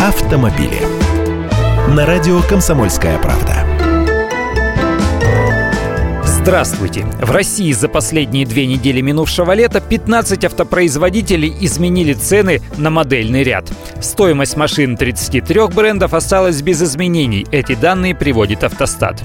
автомобили. На радио «Комсомольская правда». Здравствуйте! В России за последние две недели минувшего лета 15 автопроизводителей изменили цены на модельный ряд. Стоимость машин 33 брендов осталась без изменений. Эти данные приводит автостат.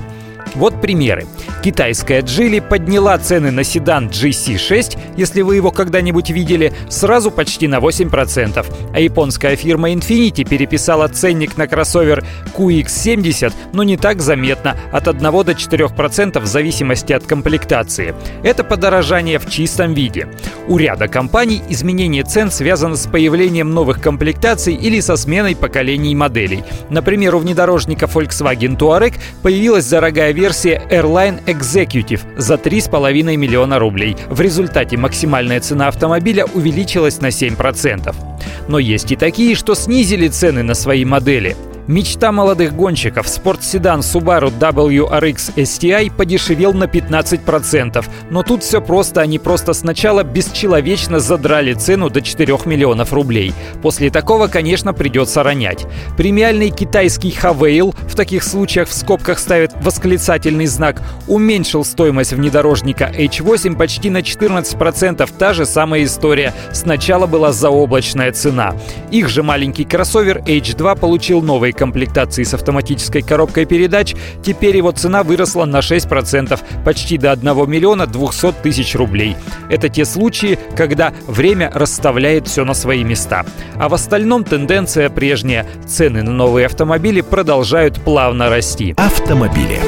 Вот примеры. Китайская Джили подняла цены на седан GC6, если вы его когда-нибудь видели, сразу почти на 8%. А японская фирма Infiniti переписала ценник на кроссовер QX70, но не так заметно, от 1 до 4% в зависимости от комплектации. Это подорожание в чистом виде. У ряда компаний изменение цен связано с появлением новых комплектаций или со сменой поколений моделей. Например, у внедорожника Volkswagen Touareg появилась дорогая версия версия Airline Executive за 3,5 миллиона рублей. В результате максимальная цена автомобиля увеличилась на 7%. Но есть и такие, что снизили цены на свои модели. Мечта молодых гонщиков спортседан Subaru WRX STI подешевел на 15%. Но тут все просто, они просто сначала бесчеловечно задрали цену до 4 миллионов рублей. После такого, конечно, придется ронять. Премиальный китайский Хавейл, в таких случаях в скобках ставят восклицательный знак, уменьшил стоимость внедорожника H8 почти на 14%. Та же самая история. Сначала была заоблачная цена. Их же маленький кроссовер H2 получил новый комплектации с автоматической коробкой передач, теперь его цена выросла на 6%, почти до 1 миллиона 200 тысяч рублей. Это те случаи, когда время расставляет все на свои места. А в остальном тенденция прежняя. Цены на новые автомобили продолжают плавно расти. Автомобили.